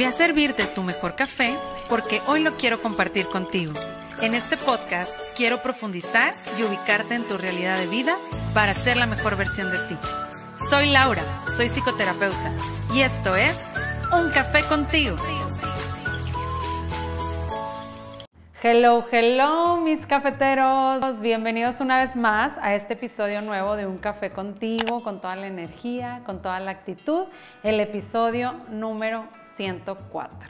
Ve a servirte tu mejor café porque hoy lo quiero compartir contigo. En este podcast quiero profundizar y ubicarte en tu realidad de vida para ser la mejor versión de ti. Soy Laura, soy psicoterapeuta y esto es Un Café contigo. Hello, hello, mis cafeteros. Bienvenidos una vez más a este episodio nuevo de Un Café contigo, con toda la energía, con toda la actitud. El episodio número 104.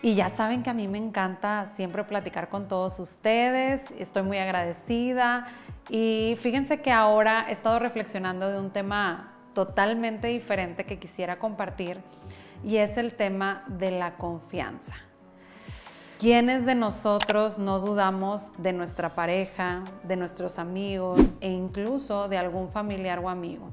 Y ya saben que a mí me encanta siempre platicar con todos ustedes. Estoy muy agradecida. Y fíjense que ahora he estado reflexionando de un tema totalmente diferente que quisiera compartir y es el tema de la confianza. ¿Quiénes de nosotros no dudamos de nuestra pareja, de nuestros amigos e incluso de algún familiar o amigo?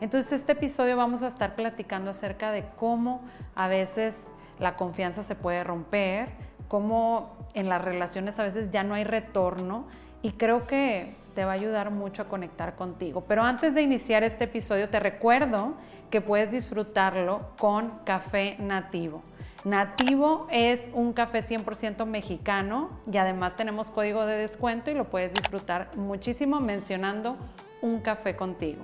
Entonces, este episodio vamos a estar platicando acerca de cómo a veces la confianza se puede romper, cómo en las relaciones a veces ya no hay retorno y creo que te va a ayudar mucho a conectar contigo. Pero antes de iniciar este episodio, te recuerdo que puedes disfrutarlo con café nativo. Nativo es un café 100% mexicano y además tenemos código de descuento y lo puedes disfrutar muchísimo mencionando un café contigo.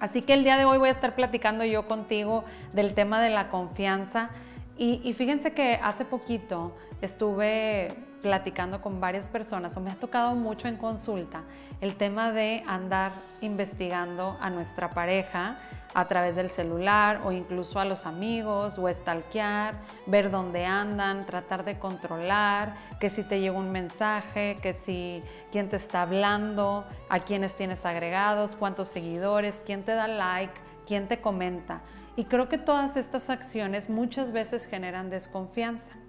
Así que el día de hoy voy a estar platicando yo contigo del tema de la confianza. Y, fíjense que hace poquito estuve platicando con varias personas o me ha tocado mucho en consulta el tema de andar investigando a nuestra pareja a través del celular o incluso a los amigos o stalkear, ver dónde andan, tratar de controlar, que si te llega un mensaje, que si quién te está hablando, a quiénes tienes agregados, cuántos seguidores, quién te da like, quién te comenta. Y creo que todas estas acciones muchas veces generan desconfianza.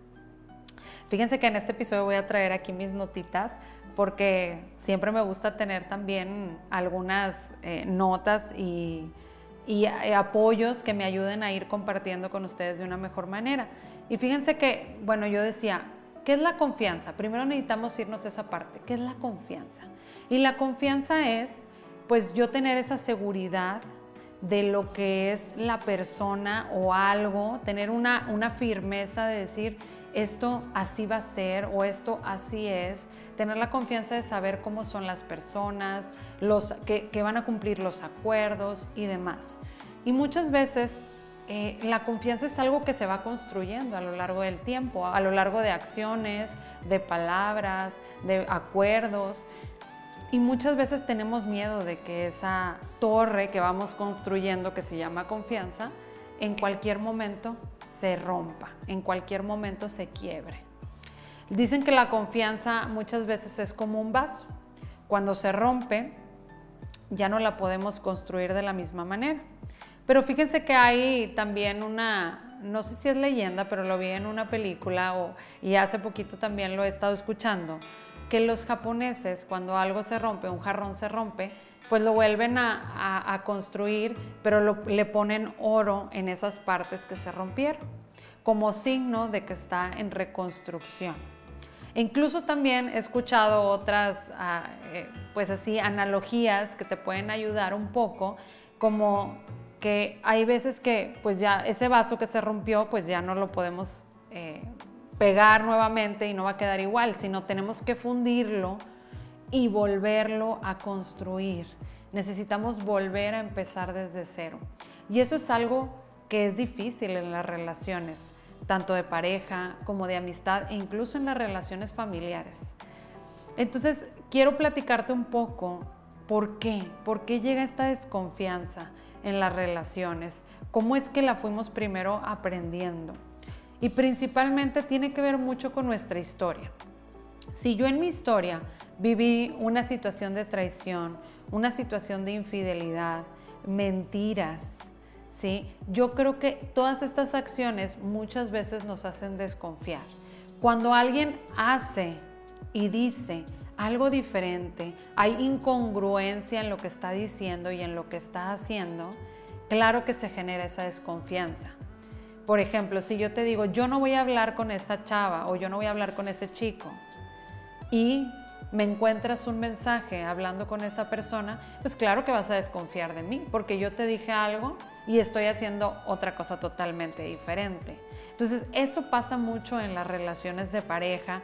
Fíjense que en este episodio voy a traer aquí mis notitas porque siempre me gusta tener también algunas eh, notas y y eh, apoyos que me ayuden a ir compartiendo con ustedes de una mejor manera. Y fíjense que, bueno, yo decía, ¿qué es la confianza? Primero necesitamos irnos a esa parte, ¿qué es la confianza? Y la confianza es, pues yo tener esa seguridad de lo que es la persona o algo, tener una, una firmeza de decir, esto así va a ser o esto así es, tener la confianza de saber cómo son las personas, los, que, van a cumplir los acuerdos y demás. Y muchas veces eh, la confianza es algo que se va construyendo a lo largo del tiempo, a lo largo de acciones, de palabras, de acuerdos. Y muchas veces tenemos miedo de que esa torre que vamos construyendo, que se llama confianza, en cualquier momento se rompa, en cualquier momento se quiebre. Dicen que la confianza muchas veces es como un vaso. Cuando se rompe, ya no la podemos construir de la misma manera. Pero fíjense que hay también una, no sé si es leyenda, pero lo vi en una película o, y hace poquito también lo he estado escuchando, que los japoneses cuando algo se rompe, un jarrón se rompe, pues lo vuelven a, construir, pero le ponen oro en esas partes que se rompieron, como signo de que está en reconstrucción. incluso también he escuchado otras, ah, eh, pues así, analogías que te pueden ayudar un poco, como que hay veces que, pues ya ese vaso que se rompió, pues ya no lo podemos eh, pegar nuevamente y no va a quedar igual, sino tenemos que fundirlo y volverlo a construir. Necesitamos volver a empezar desde cero. Y eso es algo que es difícil en las relaciones, tanto de pareja como de amistad e incluso en las relaciones familiares. Entonces, quiero platicarte un poco por qué, por qué llega esta desconfianza en las relaciones, cómo es que la fuimos primero aprendiendo. Y principalmente tiene que ver mucho con nuestra historia. Si yo en mi historia viví una situación de traición, una situación de infidelidad, mentiras, ¿sí? Yo creo que todas estas acciones muchas veces nos hacen desconfiar. Cuando alguien hace y dice algo diferente, hay incongruencia en lo que está diciendo y en lo que está haciendo, claro que se genera esa desconfianza. Por ejemplo, si yo te digo, yo no voy a hablar con esa chava o yo no voy a hablar con ese chico, y me encuentras un mensaje hablando con esa persona, pues claro que vas a desconfiar de mí, porque yo te dije algo y estoy haciendo otra cosa totalmente diferente. Entonces, eso pasa mucho en las relaciones de pareja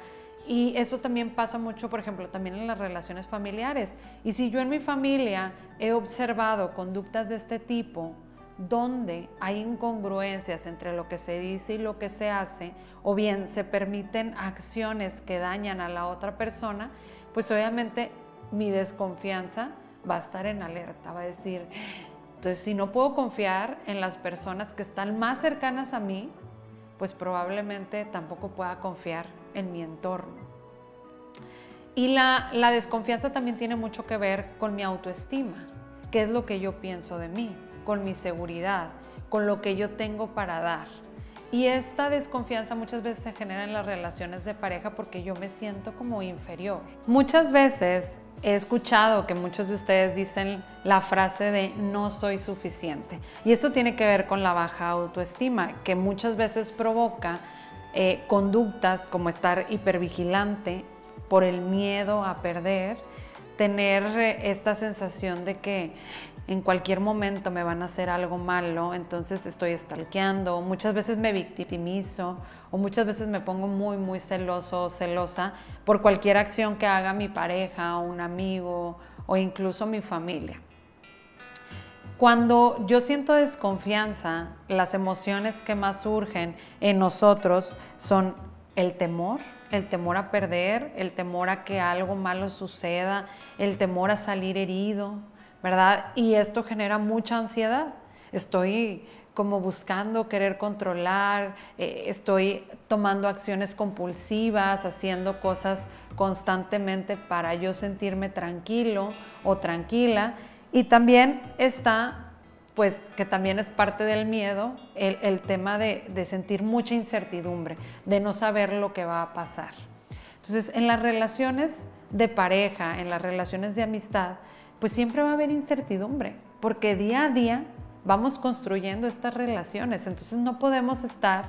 y eso también pasa mucho, por ejemplo, también en las relaciones familiares. Y si yo en mi familia he observado conductas de este tipo, donde hay incongruencias entre lo que se dice y lo que se hace, o bien se permiten acciones que dañan a la otra persona, pues obviamente mi desconfianza va a estar en alerta, va a decir, entonces si no puedo confiar en las personas que están más cercanas a mí, pues probablemente tampoco pueda confiar en mi entorno. Y la, la desconfianza también tiene mucho que ver con mi autoestima, qué es lo que yo pienso de mí, con mi seguridad, con lo que yo tengo para dar. Y esta desconfianza muchas veces se genera en las relaciones de pareja porque yo me siento como inferior. Muchas veces he escuchado que muchos de ustedes dicen la frase de no soy suficiente. Y esto tiene que ver con la baja autoestima, que muchas veces provoca eh, conductas como estar hipervigilante por el miedo a perder, tener eh, esta sensación de que en cualquier momento me van a hacer algo malo, entonces estoy stalkeando, muchas veces me victimizo o muchas veces me pongo muy, muy celoso o celosa por cualquier acción que haga mi pareja o un amigo o incluso mi familia. Cuando yo siento desconfianza, las emociones que más surgen en nosotros son el temor, el temor a perder, el temor a que algo malo suceda, el temor a salir herido, ¿verdad? Y esto genera mucha ansiedad. Estoy como buscando querer controlar, eh, estoy tomando acciones compulsivas, haciendo cosas constantemente para yo sentirme tranquilo o tranquila. Y también está, pues que también es parte del miedo, el, tema de, de sentir mucha incertidumbre, de no saber lo que va a pasar. Entonces, en las relaciones de pareja, en las relaciones de amistad, pues siempre va a haber incertidumbre, porque día a día vamos construyendo estas relaciones, entonces no podemos estar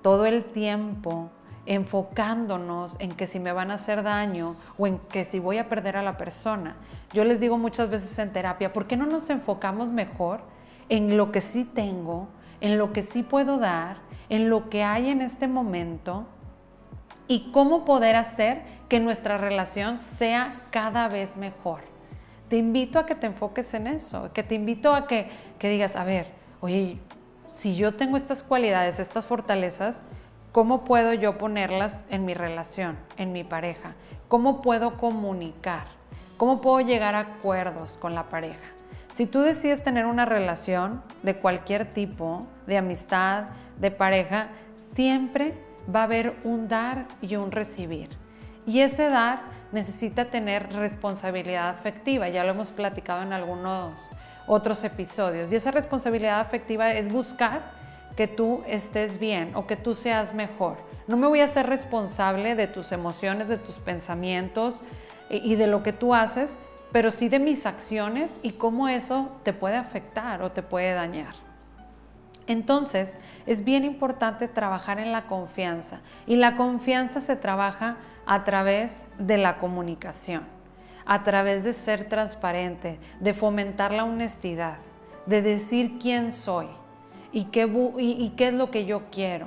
todo el tiempo enfocándonos en que si me van a hacer daño o en que si voy a perder a la persona. Yo les digo muchas veces en terapia, ¿por qué no nos enfocamos mejor en lo que sí tengo, en lo que sí puedo dar, en lo que hay en este momento y cómo poder hacer que nuestra relación sea cada vez mejor? te invito a que te enfoques en eso, que te invito a que, digas, a ver, oye, si yo tengo estas cualidades, estas fortalezas, ¿cómo puedo yo ponerlas en mi relación, en mi pareja? ¿Cómo puedo comunicar? ¿Cómo puedo llegar a acuerdos con la pareja? Si tú decides tener una relación de cualquier tipo, de amistad, de pareja, siempre va a haber un dar y un recibir. Y ese dar necesita tener responsabilidad afectiva, ya lo hemos platicado en algunos otros episodios. Y esa responsabilidad afectiva es buscar que tú estés bien o que tú seas mejor. No me voy a ser responsable de tus emociones, de tus pensamientos y de lo que tú haces, pero sí de mis acciones y cómo eso te puede afectar o te puede dañar. Entonces, es bien importante trabajar en la confianza y la confianza se trabaja a través de la comunicación, a través de ser transparente, de fomentar la honestidad, de decir quién soy y qué, y, qué es lo que yo quiero.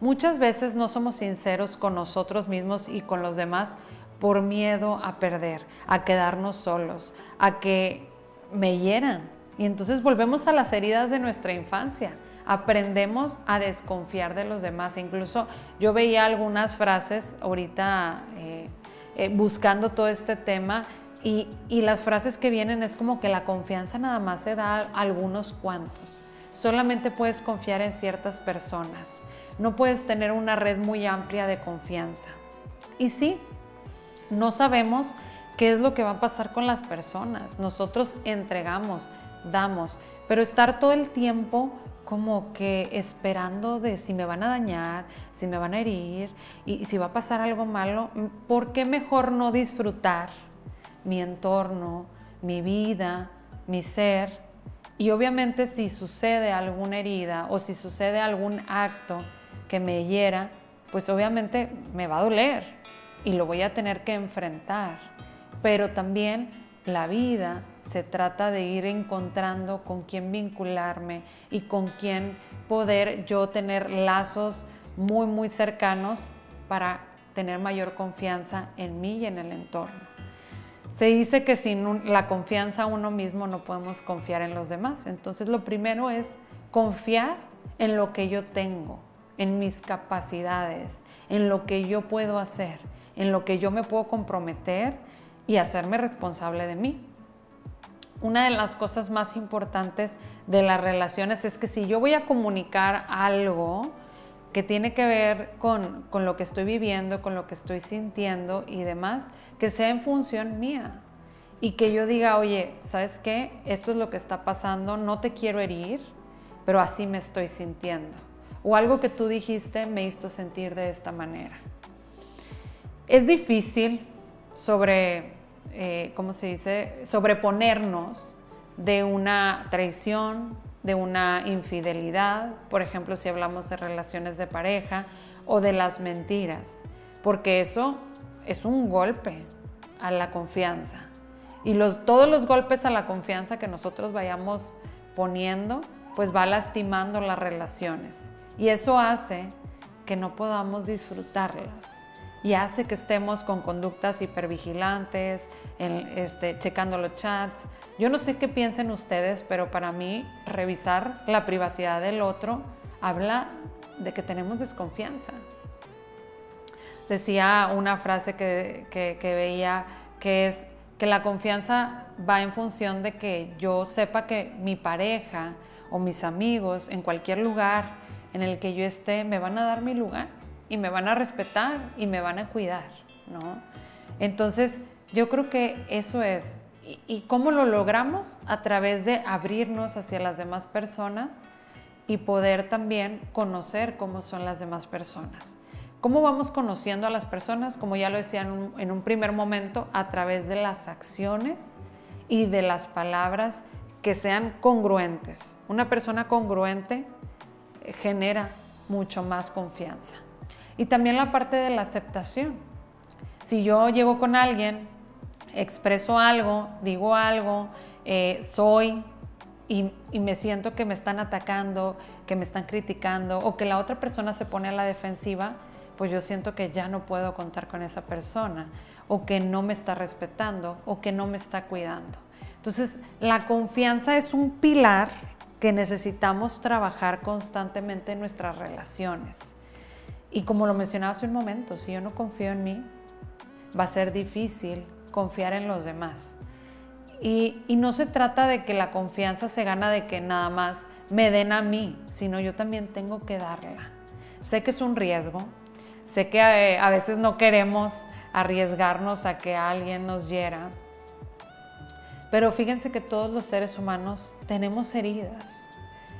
Muchas veces no somos sinceros con nosotros mismos y con los demás por miedo a perder, a quedarnos solos, a que me hieran. Y entonces volvemos a las heridas de nuestra infancia aprendemos a desconfiar de los demás. Incluso yo veía algunas frases ahorita eh, eh, buscando todo este tema y, y, las frases que vienen es como que la confianza nada más se da a algunos cuantos. Solamente puedes confiar en ciertas personas. No puedes tener una red muy amplia de confianza. Y sí, no sabemos qué es lo que va a pasar con las personas. Nosotros entregamos, damos, pero estar todo el tiempo como que esperando de si me van a dañar, si me van a herir y, si va a pasar algo malo, ¿por qué mejor no disfrutar mi entorno, mi vida, mi ser? Y obviamente si sucede alguna herida o si sucede algún acto que me hiera, pues obviamente me va a doler y lo voy a tener que enfrentar. Pero también la vida se trata de ir encontrando con quién vincularme y con quién poder yo tener lazos muy, muy cercanos para tener mayor confianza en mí y en el entorno. Se dice que sin la confianza uno mismo no podemos confiar en los demás. Entonces lo primero es confiar en lo que yo tengo, en mis capacidades, en lo que yo puedo hacer, en lo que yo me puedo comprometer y hacerme responsable de mí. Una de las cosas más importantes de las relaciones es que si yo voy a comunicar algo que tiene que ver con, con lo que estoy viviendo, con lo que estoy sintiendo y demás, que sea en función mía y que yo diga, oye, ¿sabes qué? Esto es lo que está pasando, no te quiero herir, pero así me estoy sintiendo. O algo que tú dijiste me hizo sentir de esta manera. Es difícil sobre, eh, ¿cómo se dice?, sobreponernos de una traición, de una infidelidad, por ejemplo, si hablamos de relaciones de pareja o de las mentiras, porque eso es un golpe a la confianza. Y los, todos los golpes a la confianza que nosotros vayamos poniendo, pues va lastimando las relaciones. Y eso hace que no podamos disfrutarlas y hace que estemos con conductas hipervigilantes, este, checando los chats. Yo no sé qué piensen ustedes, pero para mí revisar la privacidad del otro habla de que tenemos desconfianza. Decía una frase que, que veía que es que la confianza va en función de que yo sepa que mi pareja o mis amigos en cualquier lugar en el que yo esté me van a dar mi lugar y me van a respetar y me van a cuidar, ¿no? Entonces, yo creo que eso es. ¿Y, cómo lo logramos? A través de abrirnos hacia las demás personas y poder también conocer cómo son las demás personas. ¿Cómo vamos conociendo a las personas? Como ya lo decía en un, en un primer momento, a través de las acciones y de las palabras que sean congruentes. Una persona congruente genera mucho más confianza. Y también la parte de la aceptación. Si yo llego con alguien, expreso algo, digo algo, eh, soy y, y, me siento que me están atacando, que me están criticando o que la otra persona se pone a la defensiva, pues yo siento que ya no puedo contar con esa persona o que no me está respetando o que no me está cuidando. Entonces, la confianza es un pilar que necesitamos trabajar constantemente en nuestras relaciones. Y como lo mencionaba hace un momento, si yo no confío en mí, va a ser difícil confiar en los demás. Y, no se trata de que la confianza se gana de que nada más me den a mí, sino yo también tengo que darla. Sé que es un riesgo, sé que eh, a veces no queremos arriesgarnos a que alguien nos hiera, pero fíjense que todos los seres humanos tenemos heridas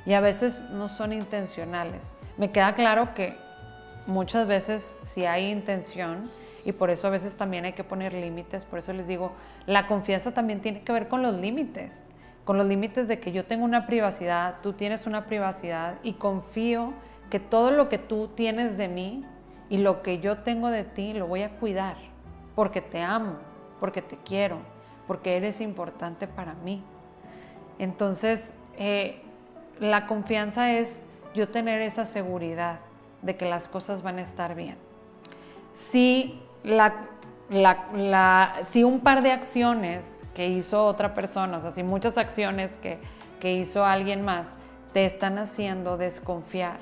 y a veces no son intencionales. Me queda claro que muchas veces si hay intención y por eso a veces también hay que poner límites, por eso les digo, la confianza también tiene que ver con los límites, con los límites de que yo tengo una privacidad, tú tienes una privacidad y confío que todo lo que tú tienes de mí y lo que yo tengo de ti lo voy a cuidar, porque te amo, porque te quiero, porque eres importante para mí. Entonces, eh, la confianza es yo tener esa seguridad de que las cosas van a estar bien. Si, si un par de acciones que hizo otra persona, o sea, si muchas acciones que, que hizo alguien más te están haciendo desconfiar,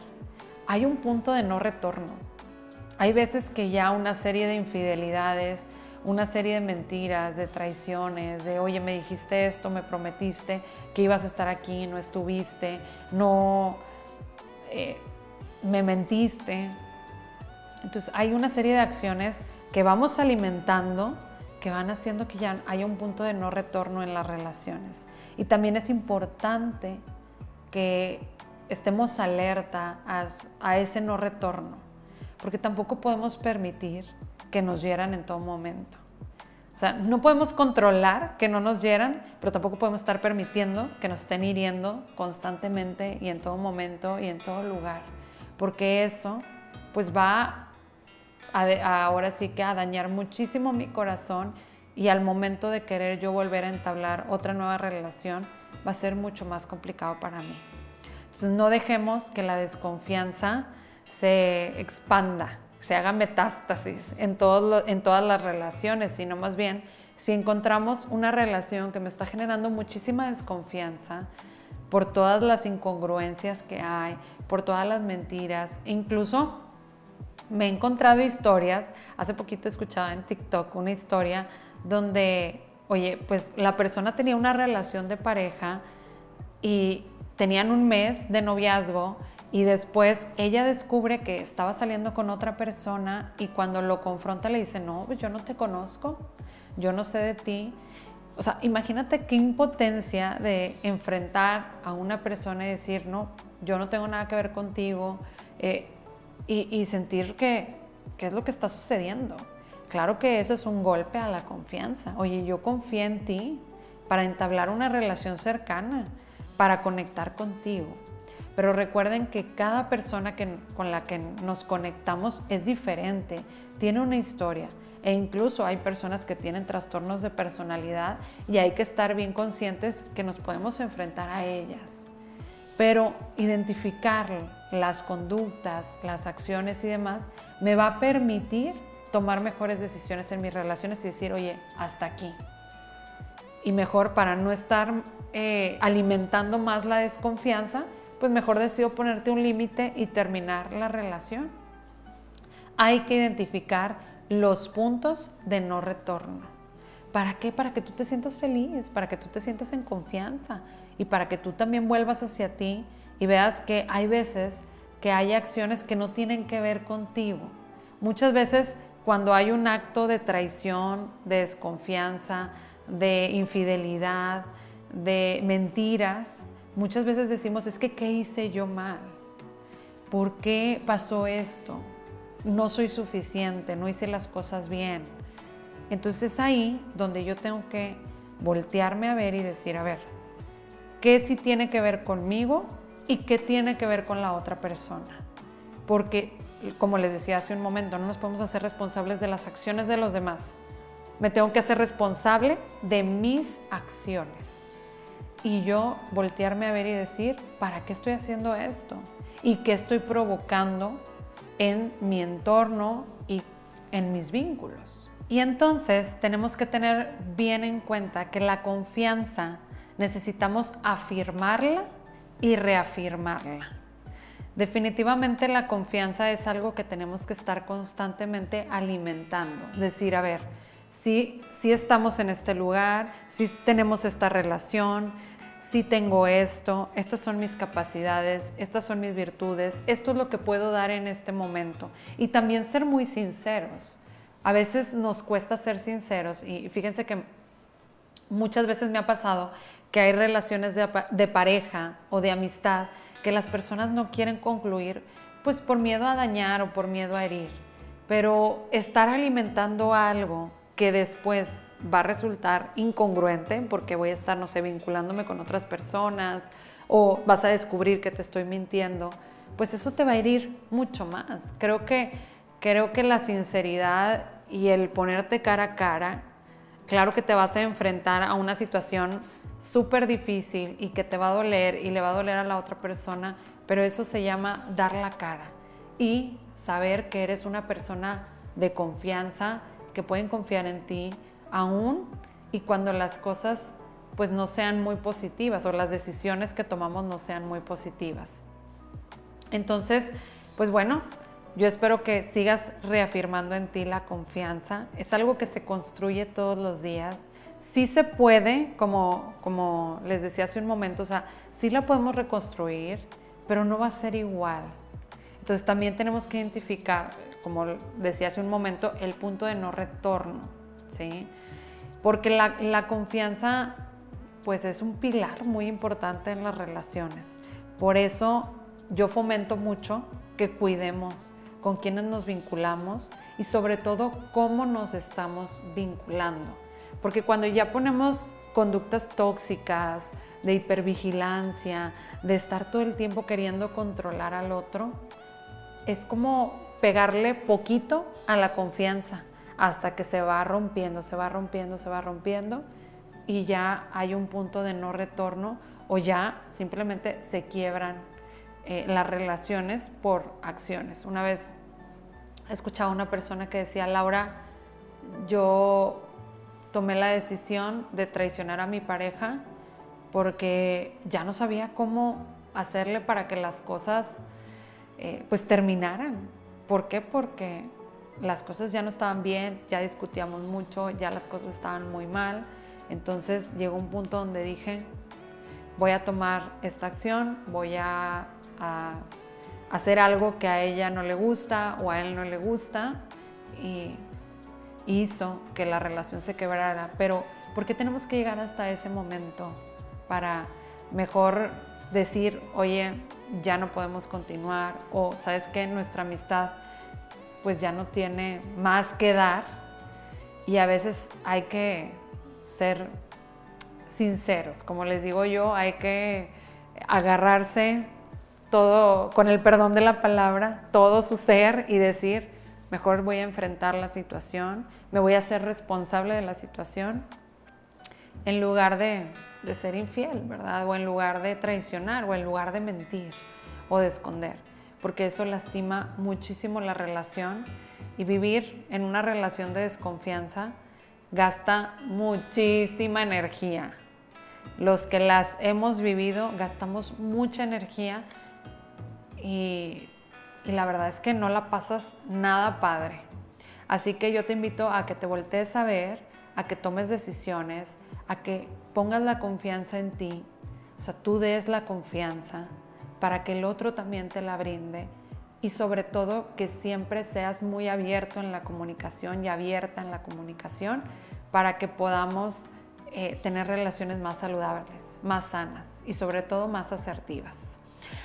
hay un punto de no retorno. Hay veces que ya una serie de infidelidades, una serie de mentiras, de traiciones, de oye, me dijiste esto, me prometiste que ibas a estar aquí, no estuviste, no, eh, me mentiste. Entonces hay una serie de acciones que vamos alimentando que van haciendo que ya haya un punto de no retorno en las relaciones. Y también es importante que estemos alerta a, ese no retorno, porque tampoco podemos permitir que nos hieran en todo momento. O sea, no podemos controlar que no nos hieran, pero tampoco podemos estar permitiendo que nos estén hiriendo constantemente y en todo momento y en todo lugar porque eso pues va ahora sí que a dañar muchísimo mi corazón y al momento de querer yo volver a entablar otra nueva relación, va a ser mucho más complicado para mí. Entonces no dejemos que la desconfianza se expanda, se haga metástasis en, en todas las relaciones, sino más bien si encontramos una relación que me está generando muchísima desconfianza por todas las incongruencias que hay, por todas las mentiras, incluso me he encontrado historias, hace poquito escuchaba en TikTok una historia donde, oye, pues la persona tenía una relación de pareja y tenían un mes de noviazgo y después ella descubre que estaba saliendo con otra persona y cuando lo confronta le dice, no, pues yo no te conozco, yo no sé de ti. O sea, imagínate qué impotencia de enfrentar a una persona y decir, no, yo no tengo nada que ver contigo eh, y, sentir que, qué es lo que está sucediendo. Claro que eso es un golpe a la confianza. Oye, yo confío en ti para entablar una relación cercana, para conectar contigo. Pero recuerden que cada persona que, con la que nos conectamos es diferente, tiene una historia. E incluso hay personas que tienen trastornos de personalidad y hay que estar bien conscientes que nos podemos enfrentar a ellas. Pero identificar las conductas, las acciones y demás me va a permitir tomar mejores decisiones en mis relaciones y decir, oye, hasta aquí. Y mejor para no estar eh, alimentando más la desconfianza, pues mejor decido ponerte un límite y terminar la relación. Hay que identificar los puntos de no retorno. ¿Para qué? Para que tú te sientas feliz, para que tú te sientas en confianza y para que tú también vuelvas hacia ti y veas que hay veces que hay acciones que no tienen que ver contigo. Muchas veces cuando hay un acto de traición, de desconfianza, de infidelidad, de mentiras, muchas veces decimos, es que ¿qué hice yo mal? ¿Por qué pasó esto? No soy suficiente, no hice las cosas bien. Entonces es ahí donde yo tengo que voltearme a ver y decir, a ver, ¿qué sí tiene que ver conmigo y qué tiene que ver con la otra persona? Porque como les decía hace un momento, no nos podemos hacer responsables de las acciones de los demás. Me tengo que hacer responsable de mis acciones. Y yo voltearme a ver y decir, ¿para qué estoy haciendo esto? ¿Y qué estoy provocando en mi entorno y en mis vínculos? Y entonces tenemos que tener bien en cuenta que la confianza necesitamos afirmarla y reafirmarla. Definitivamente la confianza es algo que tenemos que estar constantemente alimentando. Decir, a ver, si sí, estamos en este lugar, si tenemos esta relación, si tengo esto, estas son mis capacidades, estas son mis virtudes, esto es lo que puedo dar en este momento. Y también ser muy sinceros. A veces nos cuesta ser sinceros y fíjense que muchas veces me ha pasado que hay relaciones de pareja o de amistad que las personas no quieren concluir, pues por miedo a dañar o por miedo a herir. Pero estar alimentando algo que después va a resultar incongruente porque voy a estar, no sé, vinculándome con otras personas o vas a descubrir que te estoy mintiendo, pues eso te va a herir mucho más. Creo que, creo que la sinceridad y el ponerte cara a cara, claro que te vas a enfrentar a una situación súper difícil y que te va a doler y le va a doler a la otra persona, pero eso se llama dar la cara y saber que eres una persona de confianza, que pueden confiar en ti aún y cuando las cosas pues no sean muy positivas o las decisiones que tomamos no sean muy positivas. Entonces, pues bueno, yo espero que sigas reafirmando en ti la confianza. Es algo que se construye todos los días sí se puede, como, como les decía hace un momento, o sea, sí la podemos reconstruir, pero no va a ser igual. Entonces también tenemos que identificar, como decía hace un momento, el punto de no retorno, ¿sí? Porque la, confianza, pues es un pilar muy importante en las relaciones. Por eso yo fomento mucho que cuidemos con quienes nos vinculamos y sobre todo cómo nos estamos vinculando. Porque cuando ya ponemos conductas tóxicas, de hipervigilancia, de estar todo el tiempo queriendo controlar al otro, es como pegarle poquito a la confianza. Hasta que se va rompiendo, se va rompiendo, se va rompiendo y ya hay un punto de no retorno o ya simplemente se quiebran eh, las relaciones por acciones. Una vez escuchaba a una persona que decía, Laura, yo tomé la decisión de traicionar a mi pareja porque ya no sabía cómo hacerle para que las cosas eh, pues terminaran. ¿Por qué? Porque las cosas ya no estaban bien, ya discutíamos mucho, ya las cosas estaban muy mal. Entonces llegó un punto donde dije, voy a tomar esta acción, voy a, hacer algo que a ella no le gusta o a él no le gusta y hizo que la relación se quebrara. Pero ¿por qué tenemos que llegar hasta ese momento para mejor decir, oye, ya no podemos continuar o sabes que nuestra amistad pues ya no tiene más que dar. Y a veces hay que ser sinceros, como les digo yo, hay que agarrarse todo, con el perdón de la palabra, todo su ser y decir, mejor voy a enfrentar la situación, me voy a hacer responsable de la situación, en lugar de, de ser infiel, ¿verdad? O en lugar de traicionar, o en lugar de mentir o de esconder porque eso lastima muchísimo la relación y vivir en una relación de desconfianza gasta muchísima energía. Los que las hemos vivido gastamos mucha energía y, la verdad es que no la pasas nada padre. Así que yo te invito a que te voltees a ver, a que tomes decisiones, a que pongas la confianza en ti, o sea, tú des la confianza para que el otro también te la brinde y sobre todo que siempre seas muy abierto en la comunicación y abierta en la comunicación para que podamos eh, tener relaciones más saludables, más sanas y sobre todo más asertivas.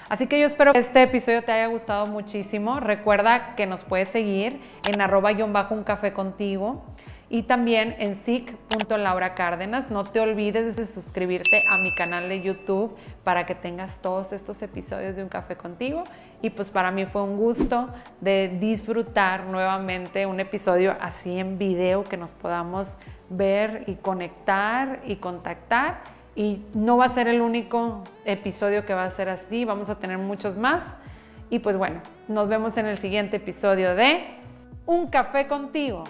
Así que yo espero que este episodio te haya gustado muchísimo. Recuerda que nos puedes seguir en arroba-un café contigo y también en sic.lauracárdenas. No te olvides de suscribirte a mi canal de YouTube para que tengas todos estos episodios de Un Café contigo. Y pues para mí fue un gusto de disfrutar nuevamente un episodio así en video que nos podamos ver y conectar y contactar. Y no va a ser el único episodio que va a ser así, vamos a tener muchos más. Y pues bueno, nos vemos en el siguiente episodio de Un Café contigo.